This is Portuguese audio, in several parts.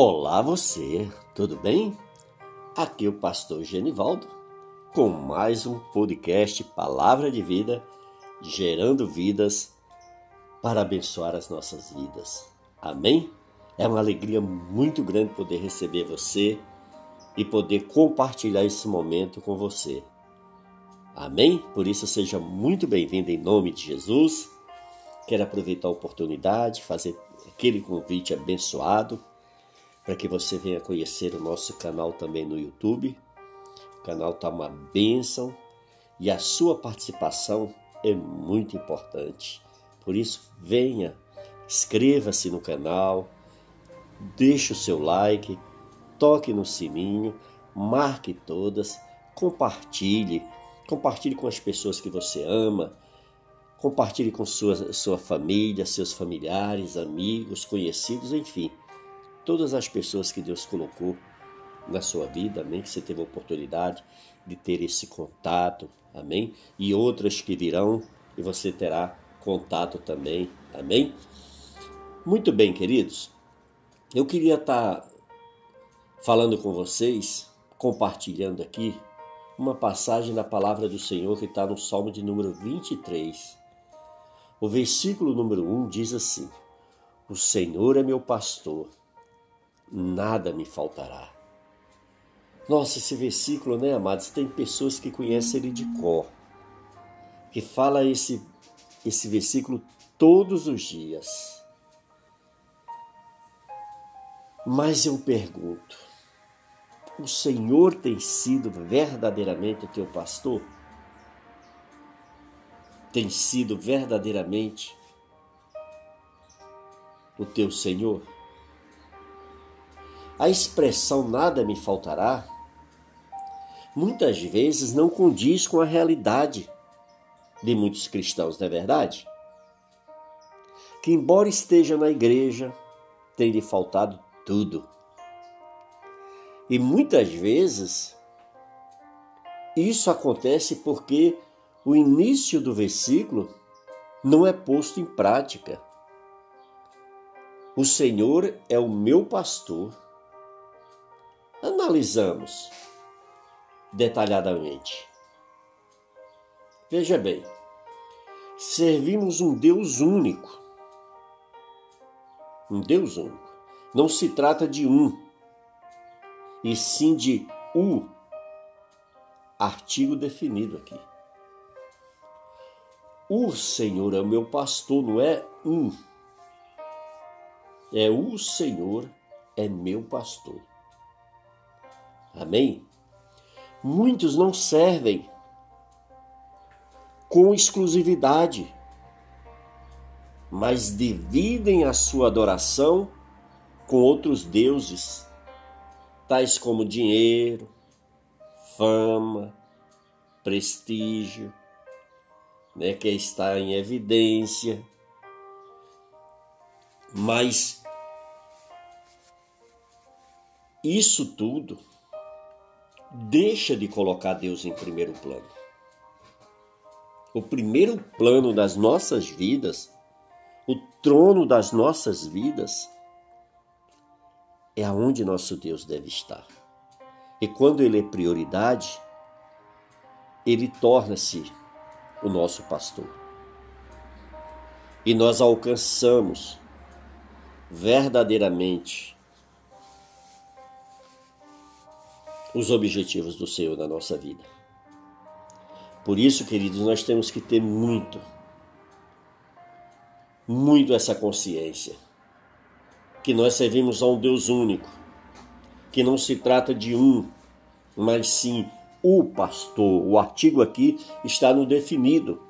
Olá você, tudo bem? Aqui é o pastor Genivaldo com mais um podcast Palavra de Vida, gerando vidas para abençoar as nossas vidas. Amém? É uma alegria muito grande poder receber você e poder compartilhar esse momento com você. Amém? Por isso seja muito bem-vindo em nome de Jesus. Quero aproveitar a oportunidade, fazer aquele convite abençoado para que você venha conhecer o nosso canal também no YouTube. O canal está uma bênção e a sua participação é muito importante. Por isso, venha, inscreva-se no canal, deixe o seu like, toque no sininho, marque todas, compartilhe, compartilhe com as pessoas que você ama, compartilhe com sua, sua família, seus familiares, amigos, conhecidos, enfim todas as pessoas que Deus colocou na sua vida, amém? Que você teve a oportunidade de ter esse contato, amém? E outras que virão e você terá contato também, amém? Muito bem, queridos. Eu queria estar falando com vocês, compartilhando aqui uma passagem da palavra do Senhor que está no Salmo de número 23. O versículo número 1 diz assim: O Senhor é meu pastor nada me faltará. Nossa, esse versículo, né, amados? Tem pessoas que conhecem ele de cor, que fala esse, esse versículo todos os dias. Mas eu pergunto: o Senhor tem sido verdadeiramente o teu pastor? Tem sido verdadeiramente o teu Senhor? A expressão nada me faltará muitas vezes não condiz com a realidade de muitos cristãos, não é verdade? Que, embora esteja na igreja, tem lhe faltado tudo. E muitas vezes isso acontece porque o início do versículo não é posto em prática. O Senhor é o meu pastor Analisamos detalhadamente. Veja bem, servimos um Deus único. Um Deus único. Não se trata de um, e sim de o artigo definido aqui. O Senhor é o meu pastor, não é um. É o Senhor é meu pastor. Amém? Muitos não servem com exclusividade, mas dividem a sua adoração com outros deuses, tais como dinheiro, fama, prestígio, né, que está em evidência. Mas isso tudo deixa de colocar Deus em primeiro plano. O primeiro plano das nossas vidas, o trono das nossas vidas, é aonde nosso Deus deve estar. E quando ele é prioridade, ele torna-se o nosso pastor. E nós alcançamos verdadeiramente os objetivos do Senhor na nossa vida. Por isso, queridos, nós temos que ter muito, muito essa consciência que nós servimos a um Deus único, que não se trata de um, mas sim o pastor. O artigo aqui está no definido.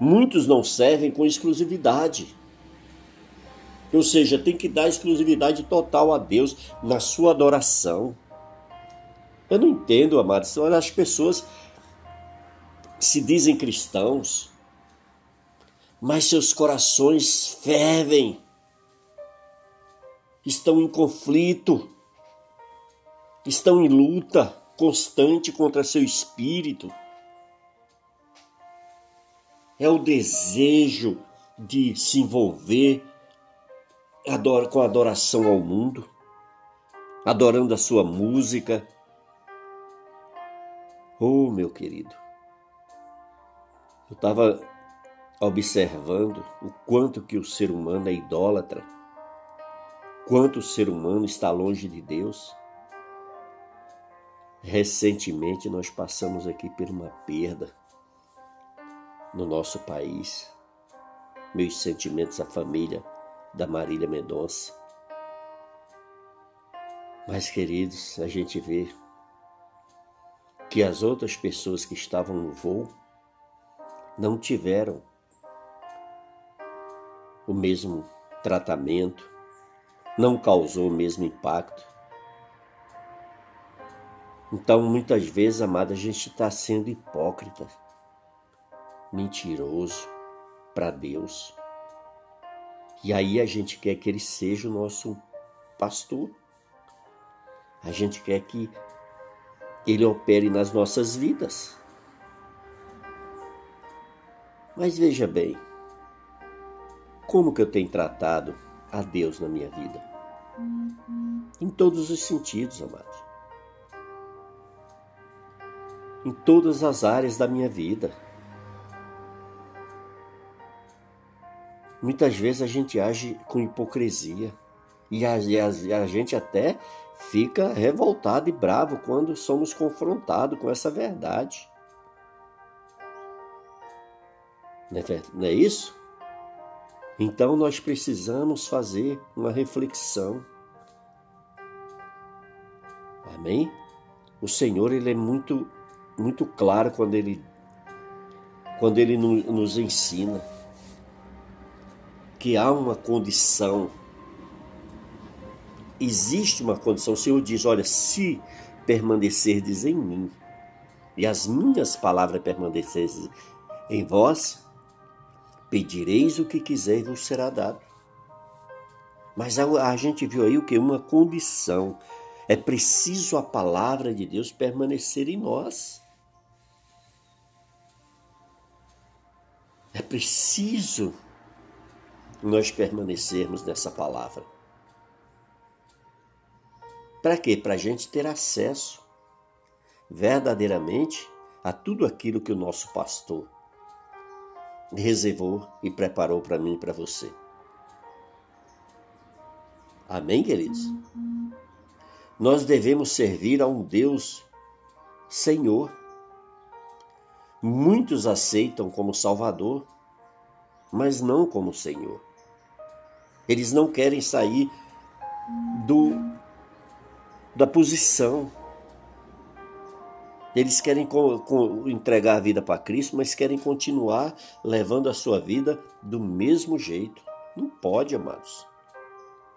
Muitos não servem com exclusividade. Ou seja, tem que dar exclusividade total a Deus na sua adoração eu não entendo, amados. As pessoas se dizem cristãos, mas seus corações fervem, estão em conflito, estão em luta constante contra seu espírito. É o desejo de se envolver com adoração ao mundo adorando a sua música. Oh, meu querido, eu estava observando o quanto que o ser humano é idólatra, quanto o ser humano está longe de Deus. Recentemente nós passamos aqui por uma perda no nosso país. Meus sentimentos à família da Marília Mendonça. Mas, queridos, a gente vê que as outras pessoas que estavam no voo não tiveram o mesmo tratamento, não causou o mesmo impacto. Então, muitas vezes, amada, a gente está sendo hipócrita, mentiroso para Deus. E aí a gente quer que Ele seja o nosso pastor. A gente quer que Ele opere nas nossas vidas. Mas veja bem, como que eu tenho tratado a Deus na minha vida? Em todos os sentidos, amados. Em todas as áreas da minha vida. Muitas vezes a gente age com hipocrisia e a, e a, e a gente até fica revoltado e bravo quando somos confrontados com essa verdade. Não é, não é isso? Então nós precisamos fazer uma reflexão. Amém? O Senhor ele é muito muito claro quando ele quando ele nos ensina que há uma condição existe uma condição. O Senhor diz: Olha, se permanecerdes em mim e as minhas palavras permanecerem em vós, Pedireis o que quiser e vos será dado. Mas a, a gente viu aí o que? Uma condição. É preciso a palavra de Deus permanecer em nós. É preciso nós permanecermos nessa palavra. Para quê? Para a gente ter acesso verdadeiramente a tudo aquilo que o nosso pastor reservou e preparou para mim e para você. Amém, queridos? Nós devemos servir a um Deus Senhor. Muitos aceitam como Salvador, mas não como Senhor. Eles não querem sair do da posição eles querem entregar a vida para Cristo, mas querem continuar levando a sua vida do mesmo jeito. Não pode, amados.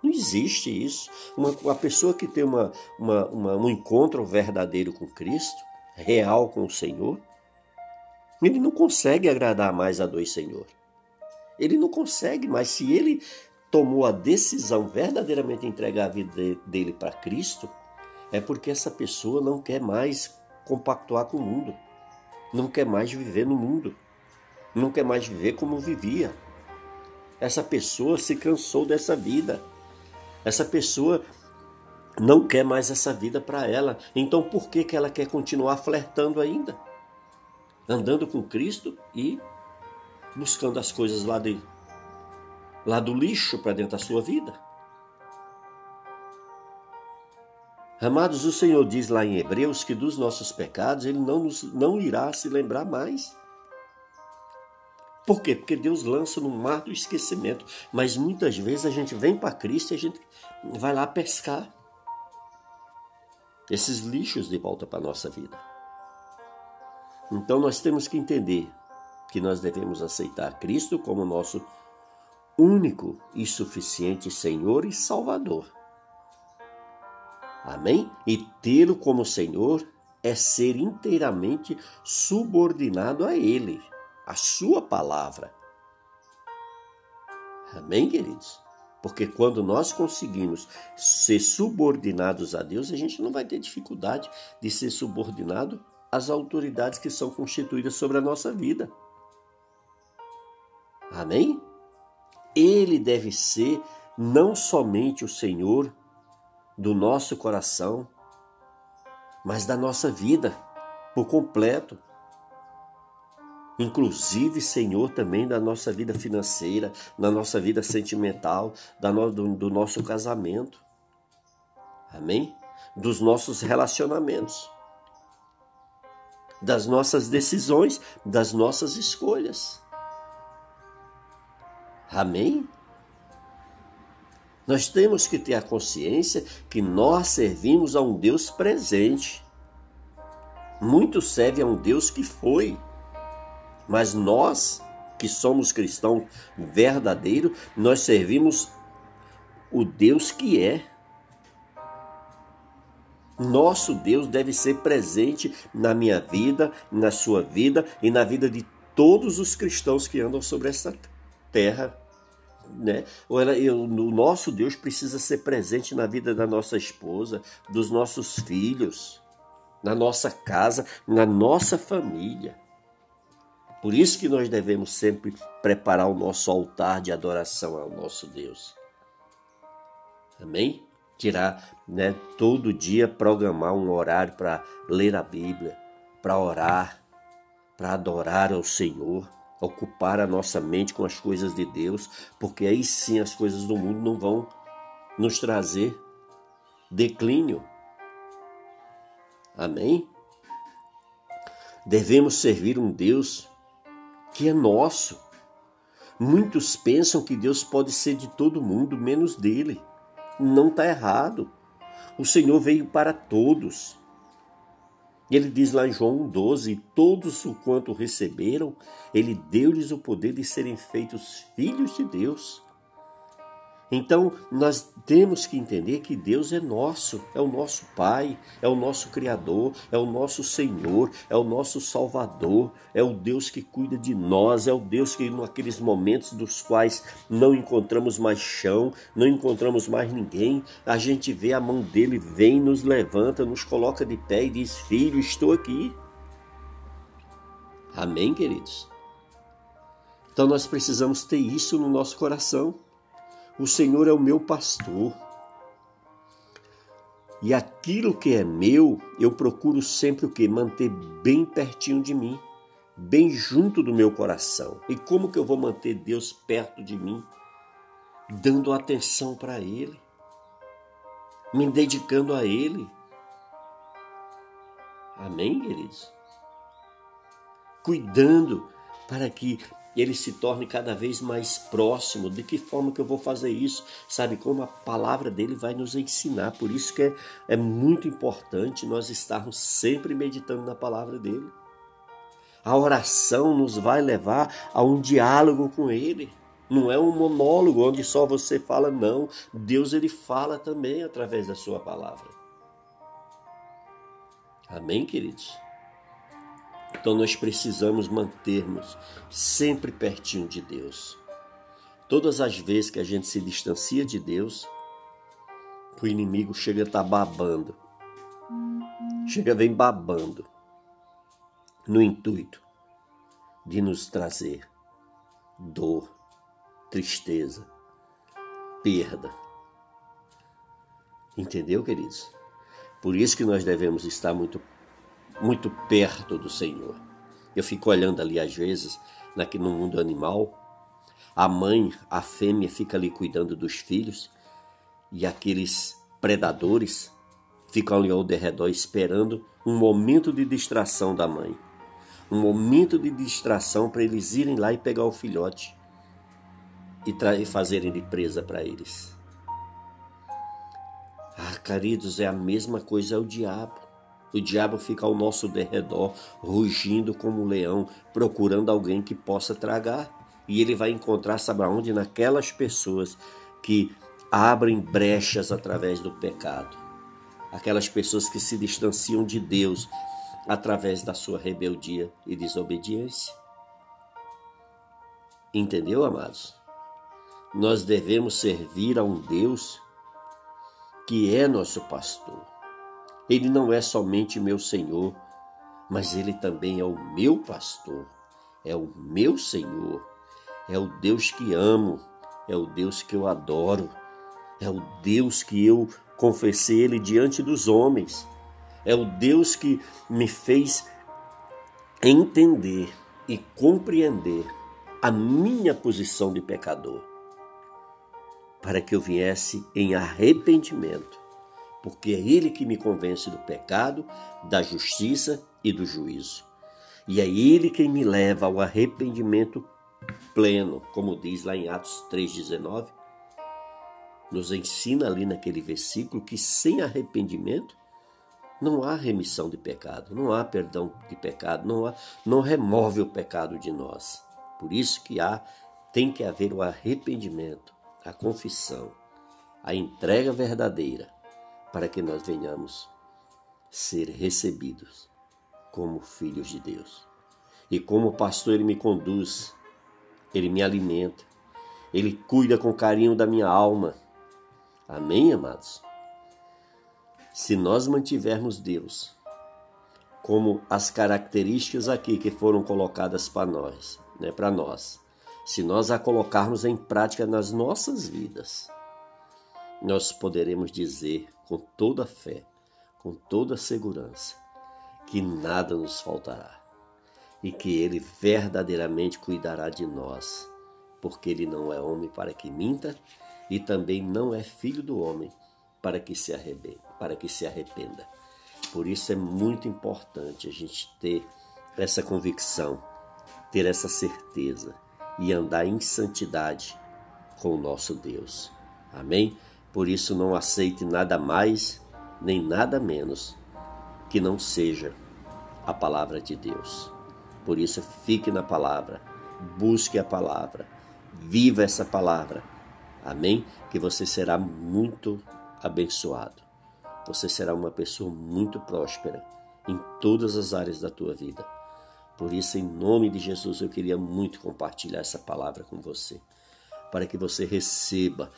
Não existe isso. Uma, uma pessoa que tem uma, uma, uma, um encontro verdadeiro com Cristo, real com o Senhor, ele não consegue agradar mais a dois Senhor. Ele não consegue mais. Se ele tomou a decisão verdadeiramente de entregar a vida dele para Cristo, é porque essa pessoa não quer mais compactuar com o mundo. Não quer mais viver no mundo. Não quer mais viver como vivia. Essa pessoa se cansou dessa vida. Essa pessoa não quer mais essa vida para ela. Então por que, que ela quer continuar flertando ainda? Andando com Cristo e buscando as coisas lá, de, lá do lixo para dentro da sua vida. Amados, o Senhor diz lá em Hebreus que dos nossos pecados Ele não, nos, não irá se lembrar mais. Por quê? Porque Deus lança no mar do esquecimento. Mas muitas vezes a gente vem para Cristo e a gente vai lá pescar esses lixos de volta para a nossa vida. Então nós temos que entender que nós devemos aceitar Cristo como nosso único e suficiente Senhor e Salvador. Amém? E tê-lo como Senhor é ser inteiramente subordinado a Ele, a Sua palavra. Amém, queridos? Porque quando nós conseguimos ser subordinados a Deus, a gente não vai ter dificuldade de ser subordinado às autoridades que são constituídas sobre a nossa vida. Amém? Ele deve ser não somente o Senhor do nosso coração, mas da nossa vida por completo. Inclusive, Senhor, também da nossa vida financeira, da nossa vida sentimental, da do nosso casamento. Amém? Dos nossos relacionamentos, das nossas decisões, das nossas escolhas. Amém? Nós temos que ter a consciência que nós servimos a um Deus presente. Muitos servem a um Deus que foi, mas nós, que somos cristãos verdadeiros, nós servimos o Deus que é. Nosso Deus deve ser presente na minha vida, na sua vida e na vida de todos os cristãos que andam sobre essa terra né? Ela, eu, o nosso Deus precisa ser presente na vida da nossa esposa, dos nossos filhos, na nossa casa, na nossa família. Por isso que nós devemos sempre preparar o nosso altar de adoração ao nosso Deus. Amém? Tirar, né, todo dia programar um horário para ler a Bíblia, para orar, para adorar ao Senhor ocupar a nossa mente com as coisas de Deus, porque aí sim as coisas do mundo não vão nos trazer declínio. Amém? Devemos servir um Deus que é nosso. Muitos pensam que Deus pode ser de todo mundo, menos dele. Não está errado. O Senhor veio para todos. Ele diz lá em João 12: Todos o quanto receberam, ele deu-lhes o poder de serem feitos filhos de Deus. Então, nós temos que entender que Deus é nosso, é o nosso Pai, é o nosso Criador, é o nosso Senhor, é o nosso Salvador, é o Deus que cuida de nós, é o Deus que, naqueles momentos dos quais não encontramos mais chão, não encontramos mais ninguém, a gente vê a mão dele, vem, nos levanta, nos coloca de pé e diz: Filho, estou aqui. Amém, queridos? Então, nós precisamos ter isso no nosso coração. O Senhor é o meu pastor. E aquilo que é meu, eu procuro sempre o que? Manter bem pertinho de mim, bem junto do meu coração. E como que eu vou manter Deus perto de mim? Dando atenção para Ele, me dedicando a Ele. Amém, queridos? Cuidando para que ele se torne cada vez mais próximo. De que forma que eu vou fazer isso? Sabe como a palavra dele vai nos ensinar. Por isso que é, é muito importante nós estarmos sempre meditando na palavra dele. A oração nos vai levar a um diálogo com ele. Não é um monólogo onde só você fala, não. Deus ele fala também através da sua palavra. Amém, queridos? Então nós precisamos mantermos sempre pertinho de Deus. Todas as vezes que a gente se distancia de Deus, o inimigo chega a estar tá babando. Chega vem babando no intuito de nos trazer dor, tristeza, perda. Entendeu, queridos? Por isso que nós devemos estar muito muito perto do Senhor. Eu fico olhando ali às vezes, aqui no mundo animal, a mãe, a fêmea fica ali cuidando dos filhos e aqueles predadores ficam ali ao redor esperando um momento de distração da mãe. Um momento de distração para eles irem lá e pegar o filhote e, e fazerem de presa para eles. Ah, queridos, é a mesma coisa é o diabo. O diabo fica ao nosso derredor, rugindo como um leão, procurando alguém que possa tragar. E ele vai encontrar, sabe aonde? Naquelas pessoas que abrem brechas através do pecado. Aquelas pessoas que se distanciam de Deus através da sua rebeldia e desobediência. Entendeu, amados? Nós devemos servir a um Deus que é nosso pastor ele não é somente meu Senhor, mas ele também é o meu pastor, é o meu Senhor, é o Deus que amo, é o Deus que eu adoro, é o Deus que eu confessei ele diante dos homens. É o Deus que me fez entender e compreender a minha posição de pecador, para que eu viesse em arrependimento, porque é Ele que me convence do pecado, da justiça e do juízo. E é Ele quem me leva ao arrependimento pleno, como diz lá em Atos 3,19. Nos ensina ali naquele versículo que sem arrependimento não há remissão de pecado, não há perdão de pecado, não, há, não remove o pecado de nós. Por isso que há, tem que haver o arrependimento, a confissão, a entrega verdadeira, para que nós venhamos ser recebidos como filhos de Deus. E como pastor, ele me conduz, ele me alimenta, ele cuida com carinho da minha alma. Amém, amados? Se nós mantivermos Deus como as características aqui que foram colocadas para nós, né, para nós, se nós a colocarmos em prática nas nossas vidas, nós poderemos dizer com toda fé, com toda segurança, que nada nos faltará e que Ele verdadeiramente cuidará de nós, porque Ele não é homem para que minta e também não é filho do homem para que se arrependa, para que se arrependa. Por isso é muito importante a gente ter essa convicção, ter essa certeza e andar em santidade com o nosso Deus. Amém? Por isso não aceite nada mais nem nada menos que não seja a palavra de Deus. Por isso fique na palavra, busque a palavra, viva essa palavra. Amém? Que você será muito abençoado. Você será uma pessoa muito próspera em todas as áreas da tua vida. Por isso, em nome de Jesus, eu queria muito compartilhar essa palavra com você, para que você receba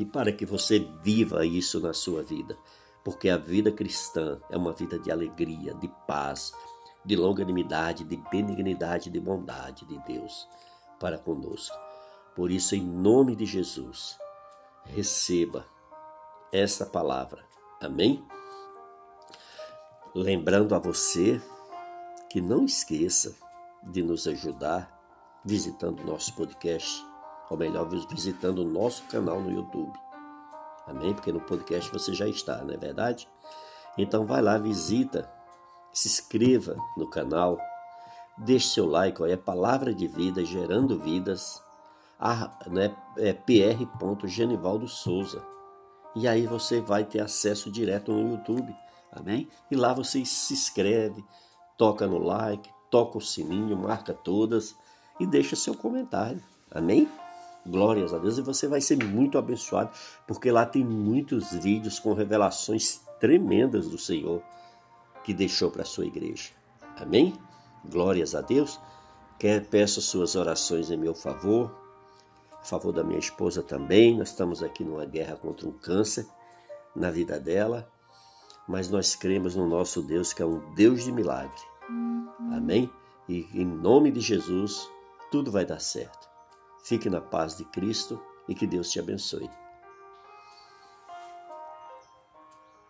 e para que você viva isso na sua vida. Porque a vida cristã é uma vida de alegria, de paz, de longanimidade, de benignidade, de bondade de Deus para conosco. Por isso, em nome de Jesus, receba esta palavra. Amém? Lembrando a você que não esqueça de nos ajudar visitando nosso podcast, ou melhor, visitando o nosso canal no YouTube. Amém? Porque no podcast você já está, não é verdade? Então vai lá, visita, se inscreva no canal, deixe seu like, ó, é Palavra de Vida, Gerando Vidas, a, né, é PR. Genivaldo Souza. E aí você vai ter acesso direto no YouTube, amém? E lá você se inscreve, toca no like, toca o sininho, marca todas e deixa seu comentário, amém? Glórias a Deus e você vai ser muito abençoado, porque lá tem muitos vídeos com revelações tremendas do Senhor que deixou para a sua igreja. Amém? Glórias a Deus. Quer peço suas orações em meu favor a favor da minha esposa também. Nós estamos aqui numa guerra contra um câncer na vida dela, mas nós cremos no nosso Deus que é um Deus de milagre. Amém? E em nome de Jesus, tudo vai dar certo. Fique na paz de Cristo e que Deus te abençoe.